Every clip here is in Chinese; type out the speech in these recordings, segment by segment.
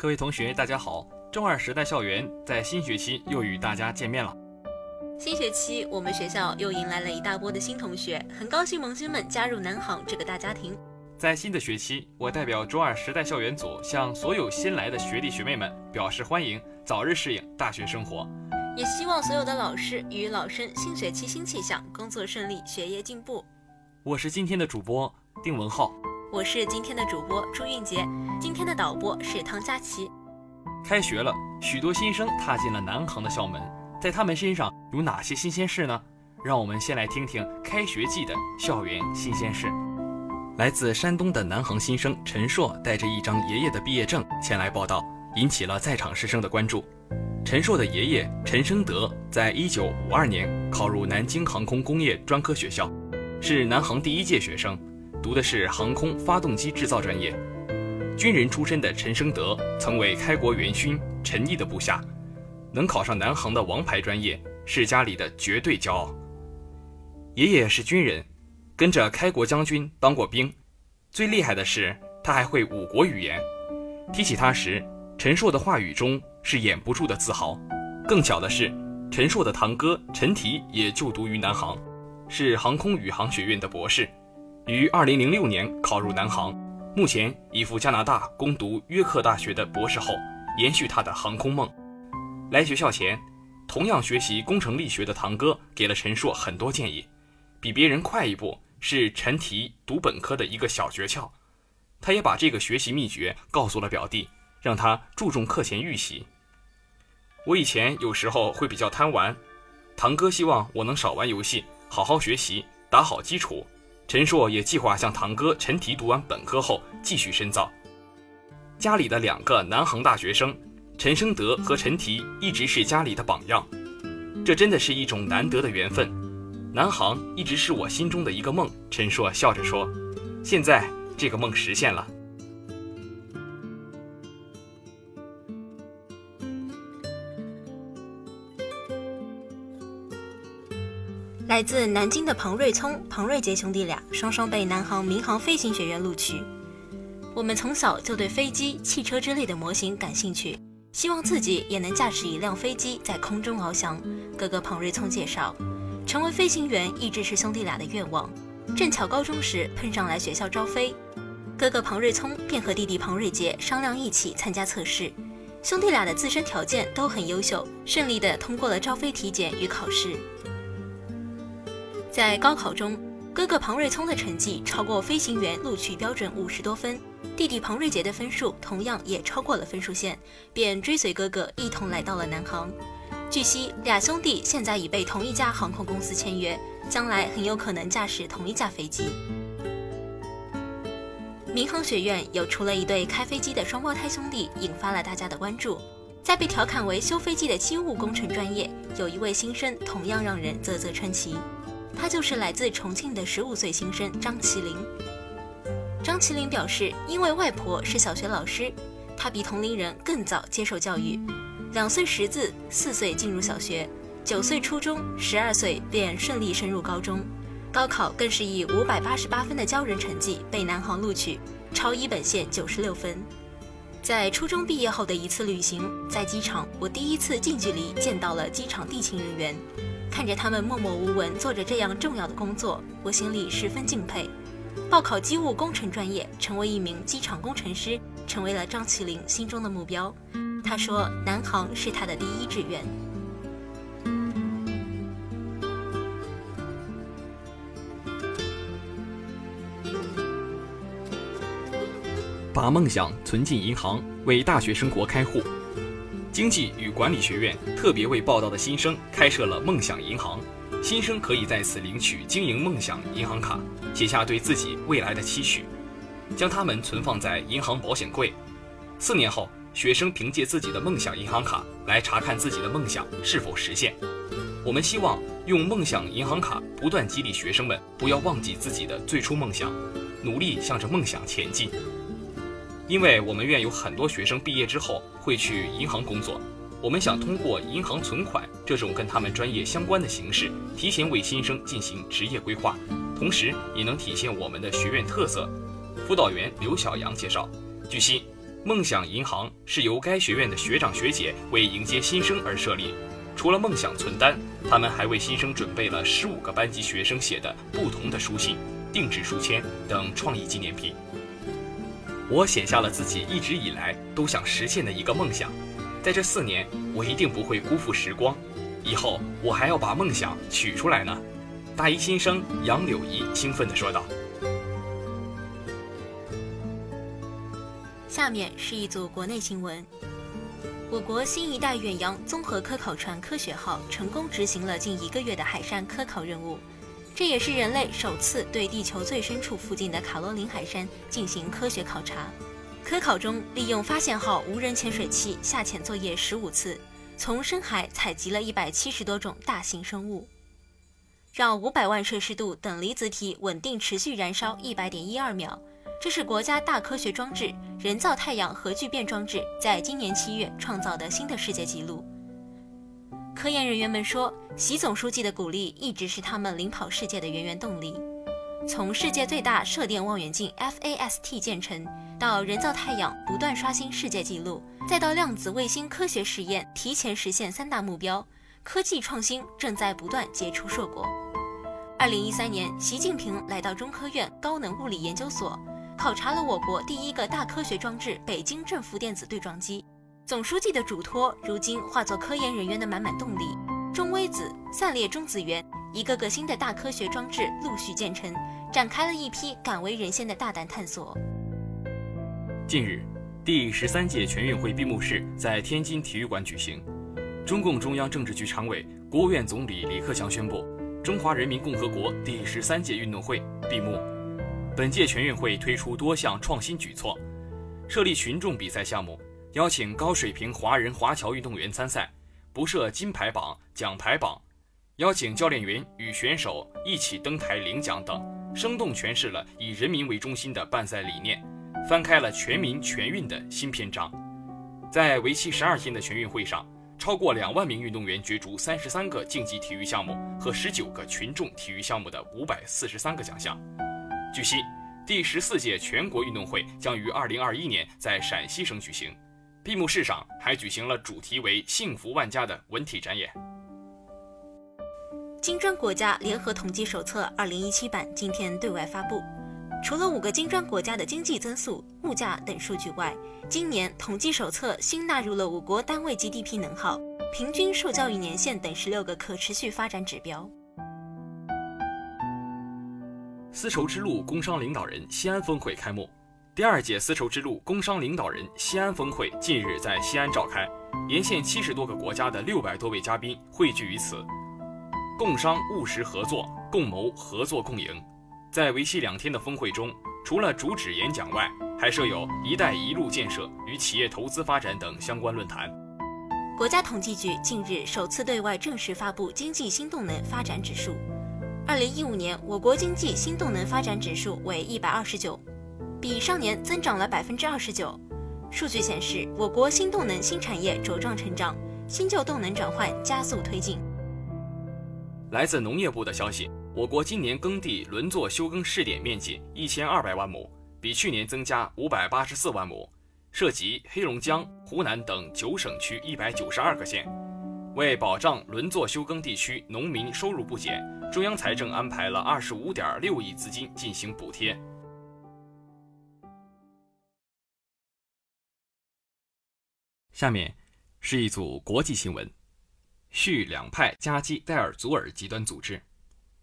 各位同学，大家好！中二时代校园在新学期又与大家见面了。新学期，我们学校又迎来了一大波的新同学，很高兴萌新们加入南航这个大家庭。在新的学期，我代表中二时代校园组向所有新来的学弟学妹们表示欢迎，早日适应大学生活。也希望所有的老师与老生新学期新气象，工作顺利，学业进步。我是今天的主播丁文浩。我是今天的主播朱韵杰，今天的导播是汤佳琪。开学了，许多新生踏进了南航的校门，在他们身上有哪些新鲜事呢？让我们先来听听开学季的校园新鲜事。来自山东的南航新生陈硕带着一张爷爷的毕业证前来报道，引起了在场师生的关注。陈硕的爷爷陈生德在一九五二年考入南京航空工业专科学校，是南航第一届学生。读的是航空发动机制造专业，军人出身的陈生德曾为开国元勋陈毅的部下，能考上南航的王牌专业是家里的绝对骄傲。爷爷是军人，跟着开国将军当过兵，最厉害的是他还会五国语言。提起他时，陈硕的话语中是掩不住的自豪。更巧的是，陈硕的堂哥陈提也就读于南航，是航空宇航学院的博士。于二零零六年考入南航，目前已赴加拿大攻读约克大学的博士后，延续他的航空梦。来学校前，同样学习工程力学的堂哥给了陈硕很多建议，比别人快一步是陈提读本科的一个小诀窍。他也把这个学习秘诀告诉了表弟，让他注重课前预习。我以前有时候会比较贪玩，堂哥希望我能少玩游戏，好好学习，打好基础。陈硕也计划向堂哥陈提读完本科后继续深造。家里的两个南航大学生，陈生德和陈提一直是家里的榜样，这真的是一种难得的缘分。南航一直是我心中的一个梦。陈硕笑着说：“现在这个梦实现了。”来自南京的庞瑞聪、庞瑞杰兄弟俩，双双被南航民航飞行学院录取。我们从小就对飞机、汽车之类的模型感兴趣，希望自己也能驾驶一辆飞机在空中翱翔。哥哥庞瑞聪介绍，成为飞行员一直是兄弟俩的愿望。正巧高中时碰上来学校招飞，哥哥庞瑞聪便和弟弟庞瑞杰商量一起参加测试。兄弟俩的自身条件都很优秀，顺利的通过了招飞体检与考试。在高考中，哥哥庞瑞聪的成绩超过飞行员录取标准五十多分，弟弟庞瑞杰的分数同样也超过了分数线，便追随哥哥一同来到了南航。据悉，俩兄弟现在已被同一家航空公司签约，将来很有可能驾驶同一架飞机。民航学院又出了一对开飞机的双胞胎兄弟，引发了大家的关注。在被调侃为修飞机的机务工程专业，有一位新生同样让人啧啧称奇。他就是来自重庆的十五岁新生张麒麟。张麒麟表示，因为外婆是小学老师，他比同龄人更早接受教育，两岁识字，四岁进入小学，九岁初中，十二岁便顺利升入高中，高考更是以五百八十八分的骄人成绩被南航录取，超一本线九十六分。在初中毕业后的一次旅行，在机场，我第一次近距离见到了机场地勤人员。看着他们默默无闻做着这样重要的工作，我心里十分敬佩。报考机务工程专业，成为一名机场工程师，成为了张起灵心中的目标。他说：“南航是他的第一志愿。”把梦想存进银行，为大学生活开户。经济与管理学院特别为报道的新生开设了梦想银行，新生可以在此领取经营梦想银行卡，写下对自己未来的期许，将它们存放在银行保险柜。四年后，学生凭借自己的梦想银行卡来查看自己的梦想是否实现。我们希望用梦想银行卡不断激励学生们，不要忘记自己的最初梦想，努力向着梦想前进。因为我们院有很多学生毕业之后会去银行工作，我们想通过银行存款这种跟他们专业相关的形式，提前为新生进行职业规划，同时也能体现我们的学院特色。辅导员刘小阳介绍，据悉，梦想银行是由该学院的学长学姐为迎接新生而设立。除了梦想存单，他们还为新生准备了十五个班级学生写的不同的书信、定制书签等创意纪念品。我写下了自己一直以来都想实现的一个梦想，在这四年，我一定不会辜负时光。以后我还要把梦想取出来呢。大一新生杨柳怡兴奋地说道。下面是一组国内新闻。我国新一代远洋综合科考船“科学号”成功执行了近一个月的海山科考任务，这也是人类首次对地球最深处附近的卡罗琳海山进行科学考察。科考中，利用“发现号”无人潜水器下潜作业十五次，从深海采集了一百七十多种大型生物，让五百万摄氏度等离子体稳定持续燃烧一百点一二秒。这是国家大科学装置人造太阳核聚变装置在今年七月创造的新的世界纪录。科研人员们说，习总书记的鼓励一直是他们领跑世界的源源动力。从世界最大射电望远镜 FAST 建成，到人造太阳不断刷新世界纪录，再到量子卫星科学实验提前实现三大目标，科技创新正在不断结出硕果。二零一三年，习近平来到中科院高能物理研究所。考察了我国第一个大科学装置——北京正负电子对撞机。总书记的嘱托，如今化作科研人员的满满动力。中微子、散列中子源，一个个新的大科学装置陆续建成，展开了一批敢为人先的大胆探索。近日，第十三届全运会闭幕式在天津体育馆举行。中共中央政治局常委、国务院总理李克强宣布，中华人民共和国第十三届运动会闭幕。本届全运会推出多项创新举措，设立群众比赛项目，邀请高水平华人华侨运动员参赛，不设金牌榜、奖牌榜，邀请教练员与选手一起登台领奖等，生动诠释了以人民为中心的办赛理念，翻开了全民全运的新篇章。在为期十二天的全运会上，超过两万名运动员角逐三十三个竞技体育项目和十九个群众体育项目的五百四十三个奖项。据悉，第十四届全国运动会将于二零二一年在陕西省举行。闭幕式上还举行了主题为“幸福万家”的文体展演。金砖国家联合统计手册二零一七版今天对外发布，除了五个金砖国家的经济增速、物价等数据外，今年统计手册新纳入了我国单位 GDP 能耗、平均受教育年限等十六个可持续发展指标。丝绸之路工商领导人西安峰会开幕。第二届丝绸之路工商领导人西安峰会近日在西安召开，沿线七十多个国家的六百多位嘉宾汇聚于此，共商务实合作，共谋合作共赢。在为期两天的峰会中，除了主旨演讲外，还设有“一带一路”建设与企业投资发展等相关论坛。国家统计局近日首次对外正式发布经济新动能发展指数。二零一五年，我国经济新动能发展指数为一百二十九，比上年增长了百分之二十九。数据显示，我国新动能新产业茁壮成长，新旧动能转换加速推进。来自农业部的消息，我国今年耕地轮作休耕试点面积一千二百万亩，比去年增加五百八十四万亩，涉及黑龙江、湖南等九省区一百九十二个县。为保障轮作休耕地区农民收入不减，中央财政安排了二十五点六亿资金进行补贴。下面是一组国际新闻：叙两派夹击戴尔祖尔极端组织。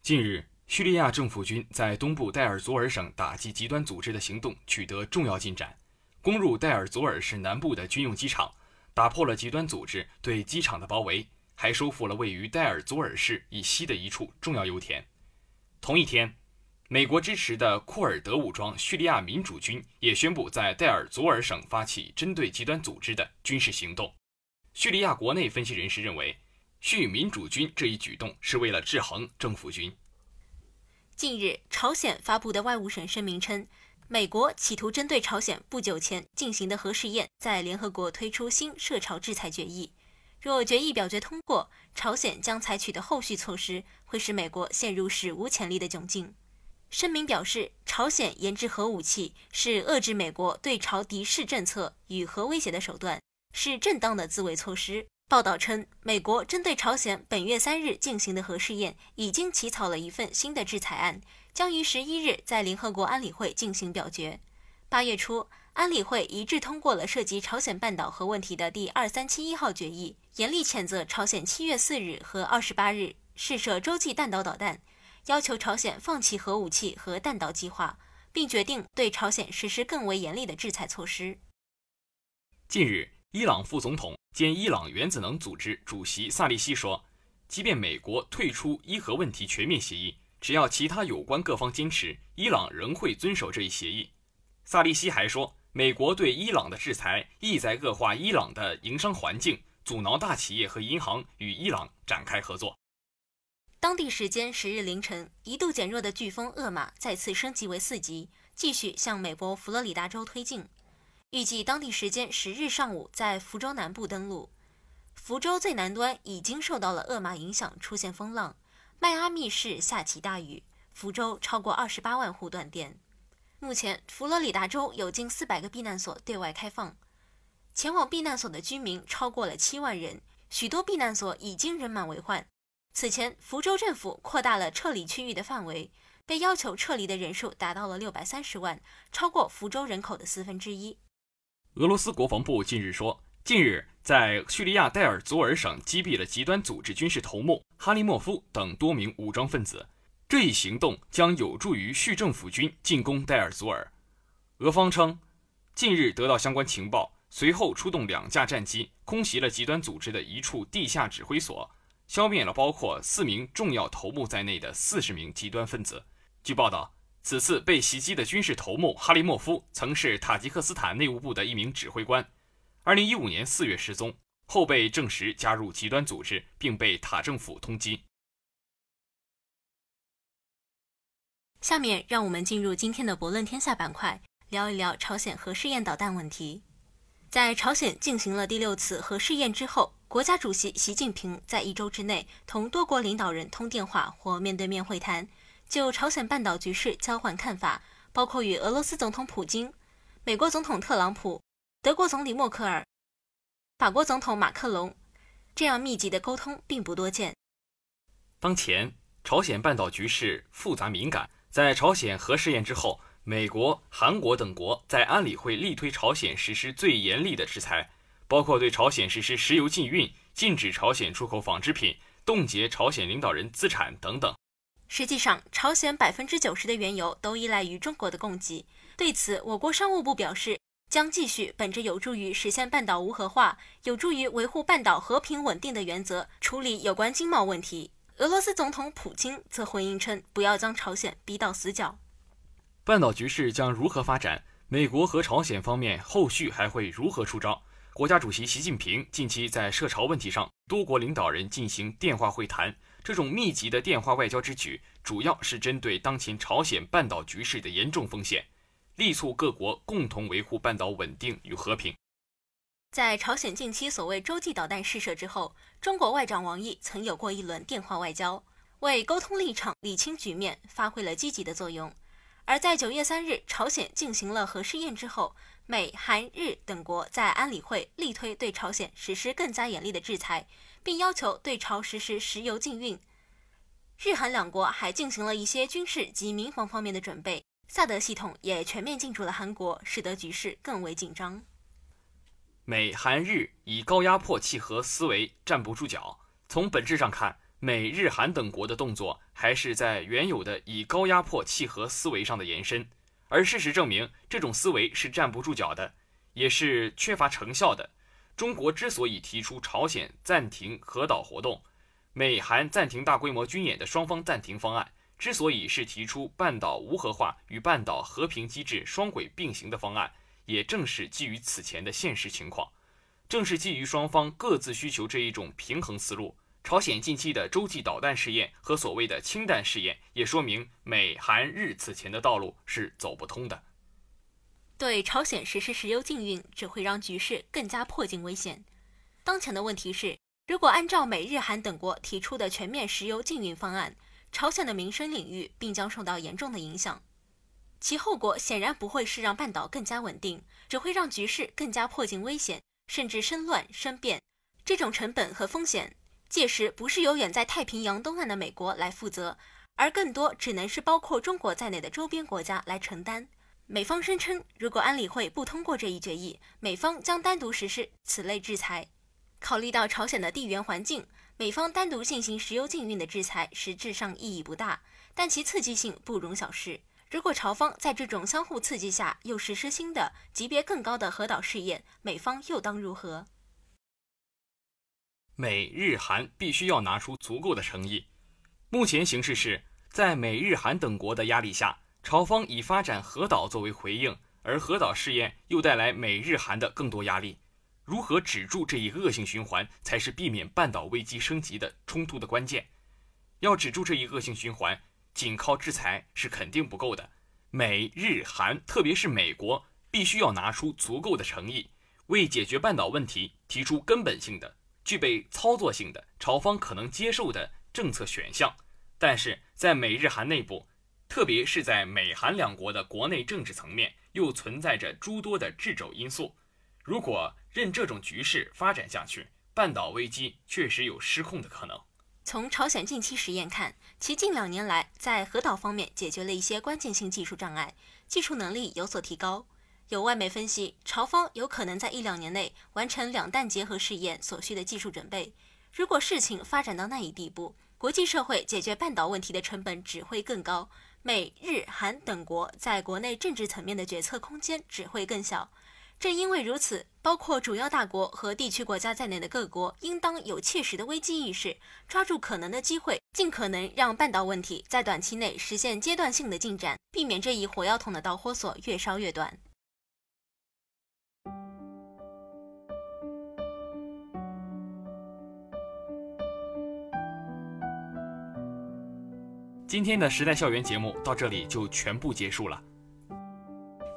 近日，叙利亚政府军在东部戴尔祖尔省打击极端组织的行动取得重要进展，攻入戴尔祖尔市南部的军用机场。打破了极端组织对机场的包围，还收复了位于戴尔祖尔市以西的一处重要油田。同一天，美国支持的库尔德武装叙利亚民主军也宣布在戴尔祖尔省发起针对极端组织的军事行动。叙利亚国内分析人士认为，叙民主军这一举动是为了制衡政府军。近日，朝鲜发布的外务省声明称。美国企图针对朝鲜不久前进行的核试验，在联合国推出新涉朝制裁决议。若决议表决通过，朝鲜将采取的后续措施会使美国陷入史无前例的窘境。声明表示，朝鲜研制核武器是遏制美国对朝敌视政策与核威胁的手段，是正当的自卫措施。报道称，美国针对朝鲜本月三日进行的核试验，已经起草了一份新的制裁案，将于十一日在联合国安理会进行表决。八月初，安理会一致通过了涉及朝鲜半岛核问题的第二三七一号决议，严厉谴责朝鲜七月四日和二十八日试射洲际弹道导弹，要求朝鲜放弃核武器和弹道计划，并决定对朝鲜实施更为严厉的制裁措施。近日，伊朗副总统兼伊朗原子能组织主席萨利希说：“即便美国退出伊核问题全面协议，只要其他有关各方坚持，伊朗仍会遵守这一协议。”萨利希还说：“美国对伊朗的制裁意在恶化伊朗的营商环境，阻挠大企业和银行与伊朗展开合作。”当地时间十日凌晨，一度减弱的飓风厄马再次升级为四级，继续向美国佛罗里达州推进。预计当地时间十日上午在福州南部登陆。福州最南端已经受到了厄马影响，出现风浪。迈阿密市下起大雨，福州超过二十八万户断电。目前，佛罗里达州有近四百个避难所对外开放，前往避难所的居民超过了七万人，许多避难所已经人满为患。此前，福州政府扩大了撤离区域的范围，被要求撤离的人数达到了六百三十万，超过福州人口的四分之一。俄罗斯国防部近日说，近日在叙利亚代尔祖尔省击毙了极端组织军事头目哈利莫夫等多名武装分子。这一行动将有助于叙政府军进攻代尔祖尔。俄方称，近日得到相关情报，随后出动两架战机空袭了极端组织的一处地下指挥所，消灭了包括四名重要头目在内的四十名极端分子。据报道。此次被袭击的军事头目哈利莫夫曾是塔吉克斯坦内务部的一名指挥官，2015年4月失踪，后被证实加入极端组织，并被塔政府通缉。下面让我们进入今天的博论天下板块，聊一聊朝鲜核试验导弹问题。在朝鲜进行了第六次核试验之后，国家主席习近平在一周之内同多国领导人通电话或面对面会谈。就朝鲜半岛局势交换看法，包括与俄罗斯总统普京、美国总统特朗普、德国总理默克尔、法国总统马克龙这样密集的沟通并不多见。当前朝鲜半岛局势复杂敏感，在朝鲜核试验之后，美国、韩国等国在安理会力推朝鲜实施最严厉的制裁，包括对朝鲜实施石油禁运、禁止朝鲜出口纺织品、冻结朝鲜领导人资产等等。实际上，朝鲜百分之九十的原油都依赖于中国的供给。对此，我国商务部表示，将继续本着有助于实现半岛无核化、有助于维护半岛和平稳定的原则处理有关经贸问题。俄罗斯总统普京则回应称，不要将朝鲜逼到死角。半岛局势将如何发展？美国和朝鲜方面后续还会如何出招？国家主席习近平近期在涉朝问题上，多国领导人进行电话会谈。这种密集的电话外交之举，主要是针对当前朝鲜半岛局势的严重风险，力促各国共同维护半岛稳定与和平。在朝鲜近期所谓洲际导弹试射之后，中国外长王毅曾有过一轮电话外交，为沟通立场、理清局面发挥了积极的作用。而在九月三日朝鲜进行了核试验之后，美、韩、日等国在安理会力推对朝鲜实施更加严厉的制裁。并要求对朝实施石油禁运。日韩两国还进行了一些军事及民防方面的准备，萨德系统也全面进驻了韩国，使得局势更为紧张。美韩日以高压迫契合思维站不住脚。从本质上看，美日韩等国的动作还是在原有的以高压迫契合思维上的延伸，而事实证明，这种思维是站不住脚的，也是缺乏成效的。中国之所以提出朝鲜暂停核岛活动，美韩暂停大规模军演的双方暂停方案，之所以是提出半岛无核化与半岛和平机制双轨并行的方案，也正是基于此前的现实情况，正是基于双方各自需求这一种平衡思路。朝鲜近期的洲际导弹试验和所谓的氢弹试验，也说明美韩日此前的道路是走不通的。对朝鲜实施石油禁运，只会让局势更加迫近危险。当前的问题是，如果按照美日韩等国提出的全面石油禁运方案，朝鲜的民生领域并将受到严重的影响。其后果显然不会是让半岛更加稳定，只会让局势更加迫近危险，甚至生乱生变。这种成本和风险，届时不是由远在太平洋东岸的美国来负责，而更多只能是包括中国在内的周边国家来承担。美方声称，如果安理会不通过这一决议，美方将单独实施此类制裁。考虑到朝鲜的地缘环境，美方单独进行石油禁运的制裁实质上意义不大，但其刺激性不容小视。如果朝方在这种相互刺激下又实施新的级别更高的核岛试验，美方又当如何？美日韩必须要拿出足够的诚意。目前形势是在美日韩等国的压力下，朝方以发展核岛作为回应，而核岛试验又带来美日韩的更多压力。如何止住这一恶性循环，才是避免半岛危机升级的冲突的关键。要止住这一恶性循环，仅靠制裁是肯定不够的。美日韩，特别是美国，必须要拿出足够的诚意，为解决半岛问题提出根本性的。具备操作性的朝方可能接受的政策选项，但是在美日韩内部，特别是在美韩两国的国内政治层面，又存在着诸多的掣肘因素。如果任这种局势发展下去，半岛危机确实有失控的可能。从朝鲜近期实验看，其近两年来在核岛方面解决了一些关键性技术障碍，技术能力有所提高。有外媒分析，朝方有可能在一两年内完成两弹结合试验所需的技术准备。如果事情发展到那一地步，国际社会解决半岛问题的成本只会更高，美日韩等国在国内政治层面的决策空间只会更小。正因为如此，包括主要大国和地区国家在内的各国，应当有切实的危机意识，抓住可能的机会，尽可能让半岛问题在短期内实现阶段性的进展，避免这一火药桶的导火索越烧越短。今天的时代校园节目到这里就全部结束了。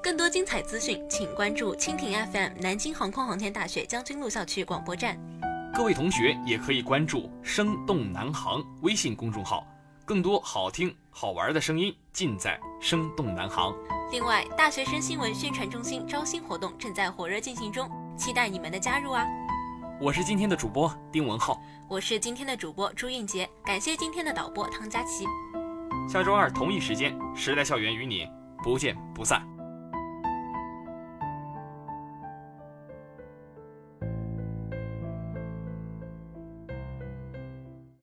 更多精彩资讯，请关注蜻蜓 FM 南京航空航天大学将军路校区广播站。各位同学也可以关注“生动南航”微信公众号，更多好听好玩的声音尽在“生动南航”。另外，大学生新闻宣传中心招新活动正在火热进行中，期待你们的加入啊！我是今天的主播丁文浩，我是今天的主播朱韵杰，感谢今天的导播汤佳琪。下周二同一时间，时代校园与你不见不散。